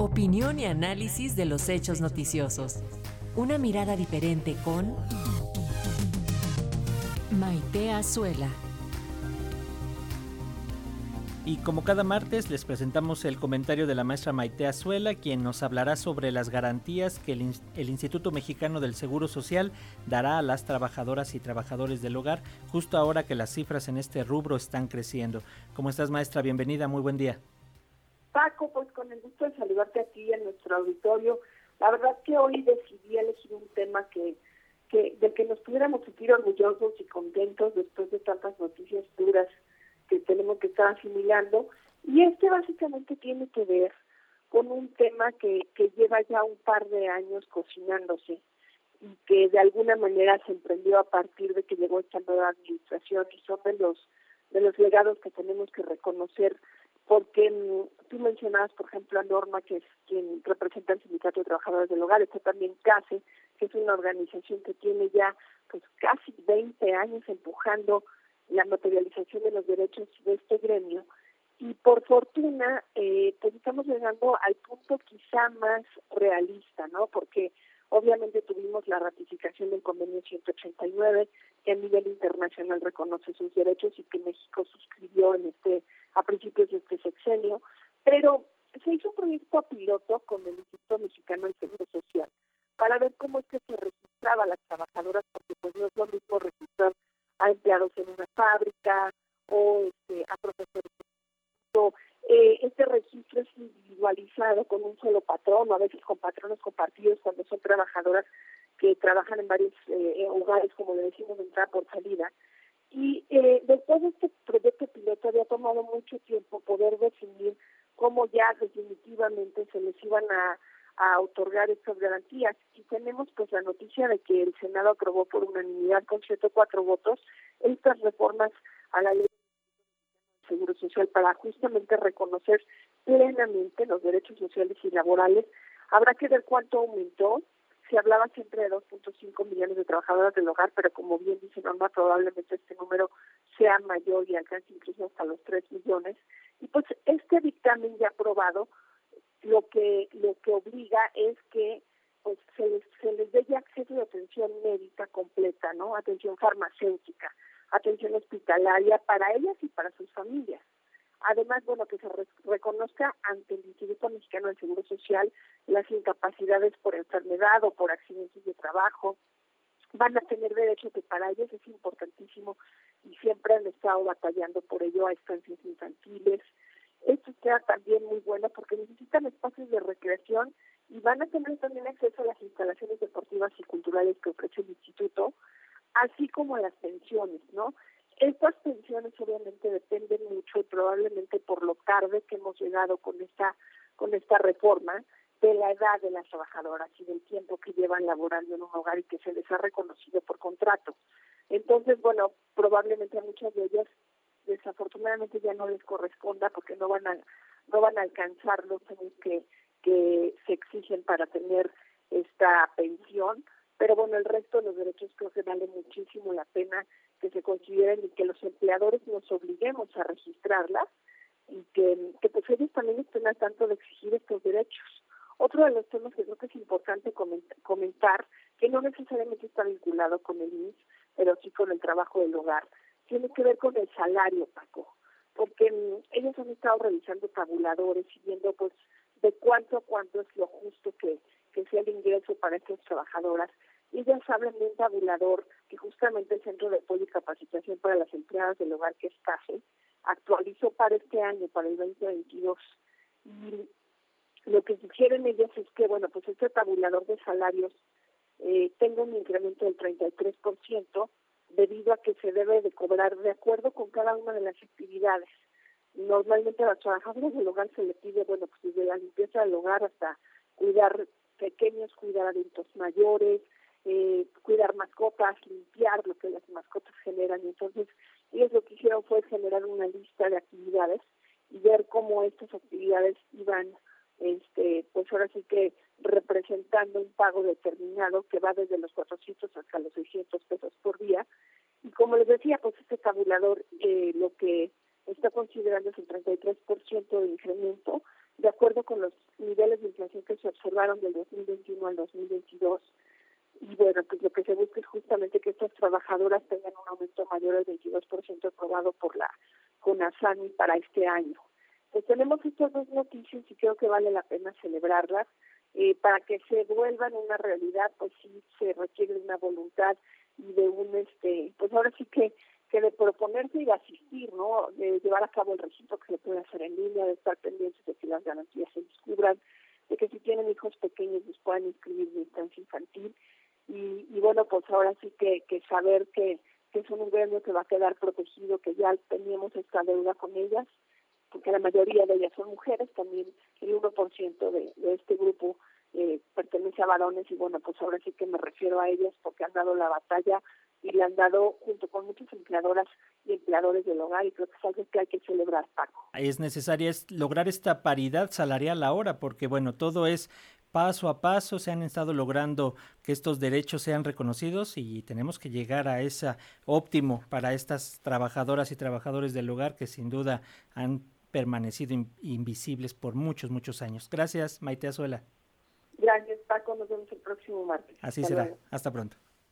Opinión y análisis de los hechos noticiosos. Una mirada diferente con Maite Azuela. Y como cada martes les presentamos el comentario de la maestra Maite Azuela, quien nos hablará sobre las garantías que el, el, Instituto Mexicano del Seguro Social dará a las trabajadoras y trabajadores del hogar, justo ahora que las cifras en este rubro están creciendo. ¿Cómo estás maestra? Bienvenida, muy buen día. Paco, pues con el gusto de saludarte aquí en nuestro auditorio. La verdad que hoy decidí elegir un tema que, que del que nos pudiéramos sentir orgullosos y contentos después de tantas noticias duras que tenemos que estar asimilando. Y este básicamente tiene que ver con un tema que, que lleva ya un par de años cocinándose y que de alguna manera se emprendió a partir de que llegó esta nueva administración y son de los de los legados que tenemos que reconocer porque tú mencionabas, por ejemplo, a Norma, que es quien representa el Sindicato de Trabajadores del Hogar, está también CASE, que es una organización que tiene ya pues casi 20 años empujando la materialización de los derechos de este gremio y por fortuna eh, pues estamos llegando al punto quizá más realista, ¿no? Porque obviamente tuvimos la ratificación del convenio 189 que a nivel internacional reconoce sus derechos y que México suscribió en este a principios de este sexenio, pero se hizo un proyecto piloto con el Instituto Mexicano del Seguro Social para ver cómo es que se registraba a las trabajadoras, porque pues no es lo mismo registrar a empleados en una fábrica o este, a profesores. Eh, este registro es individualizado con un solo patrón, a veces con patrones compartidos cuando son trabajadoras que trabajan en varios eh, hogares, como le decimos, entrada por salida. Y eh, después de este proyecto piloto había tomado mucho tiempo poder definir cómo ya definitivamente se les iban a, a otorgar estas garantías. Y tenemos pues la noticia de que el Senado aprobó por unanimidad con 104 votos estas reformas a la ley de seguro social para justamente reconocer plenamente los derechos sociales y laborales. Habrá que ver cuánto aumentó, se hablaba siempre de 2.5 millones de trabajadoras del hogar, pero como bien dice Norma, probablemente este número sea mayor y alcance incluso hasta los 3 millones. Y pues este dictamen ya aprobado lo que lo que obliga es que pues se les, se les dé ya acceso a atención médica completa, ¿no? Atención farmacéutica, atención hospitalaria para ellas y para sus familias. Además, bueno, que se reconozca ante el Instituto Mexicano del Seguro Social las incapacidades por enfermedad o por accidentes de trabajo. Van a tener derecho que para ellos es importantísimo y siempre han estado batallando por ello a estancias infantiles. Esto sea también muy bueno porque necesitan espacios de recreación y van a tener también acceso a las instalaciones deportivas y culturales que ofrece el instituto, así como a las pensiones, ¿no? Estas pensiones obviamente dependen mucho y probablemente por lo tarde que hemos llegado con esta con esta reforma de la edad de las trabajadoras y del tiempo que llevan laborando en un hogar y que se les ha reconocido por contrato. Entonces, bueno, probablemente a muchas de ellas desafortunadamente ya no les corresponda porque no van a no van a alcanzar los años que que se exigen para tener esta pensión, pero bueno, el resto de los derechos creo que vale muchísimo la pena que se consideren y que los empleadores nos obliguemos a registrarlas y que, que pues ellos también estén al tanto de exigir estos derechos. De los temas que creo que es importante comentar, que no necesariamente está vinculado con el INS, pero sí con el trabajo del hogar, tiene que ver con el salario, Paco, porque mm, ellos han estado realizando tabuladores y viendo pues de cuánto a cuánto es lo justo que, que sea el ingreso para estas trabajadoras ellas hablan de un tabulador que justamente el Centro de Apoyo y Capacitación para las Empleadas del Hogar, que es CAFE, actualizó para este año, para el 2022. Y lo que sugieren ellas es que, bueno, pues este tabulador de salarios eh, tenga un incremento del 33% debido a que se debe de cobrar de acuerdo con cada una de las actividades. Normalmente a las trabajadoras del hogar se le pide, bueno, pues desde la limpieza del hogar hasta cuidar pequeños, cuidar adultos mayores, eh, cuidar mascotas, limpiar lo que las mascotas generan. Entonces, ellos lo que hicieron fue generar una lista de actividades y ver cómo estas actividades iban, este, pues ahora sí que representando un pago determinado que va desde los 400 hasta los 600 pesos por día. Y como les decía, pues este tabulador eh, lo que está considerando es el 33% de incremento de acuerdo con los niveles de inflación que se observaron del 2021 al 2022. Y bueno, pues lo que se busca es justamente que estas trabajadoras tengan un aumento mayor del 22% aprobado por la CONASAMI para este año. Pues tenemos estas dos noticias y creo que vale la pena celebrarlas. Eh, para que se vuelvan una realidad, pues sí se requiere una voluntad y de un, este, pues ahora sí que que de proponerse y de asistir, ¿no? De llevar a cabo el registro que se puede hacer en línea, de estar pendientes de que las garantías se descubran, de que si tienen hijos pequeños les puedan inscribir en instancia infantil. Y, y bueno, pues ahora sí que, que saber que, que es un gremio que va a quedar protegido, que ya teníamos esta deuda con ellas, porque la mayoría de ellas son mujeres, también el 1% de, de este grupo eh, pertenece a varones y bueno, pues ahora sí que me refiero a ellas porque han dado la batalla y le han dado junto con muchas empleadoras y empleadores del hogar y creo que es algo que hay que celebrar, Paco. Es necesaria lograr esta paridad salarial ahora porque bueno, todo es paso a paso, se han estado logrando que estos derechos sean reconocidos y tenemos que llegar a ese óptimo para estas trabajadoras y trabajadores del hogar que sin duda han permanecido invisibles por muchos, muchos años. Gracias, Maite Azuela. Gracias, Paco. Nos vemos el próximo martes. Así será. Hasta pronto.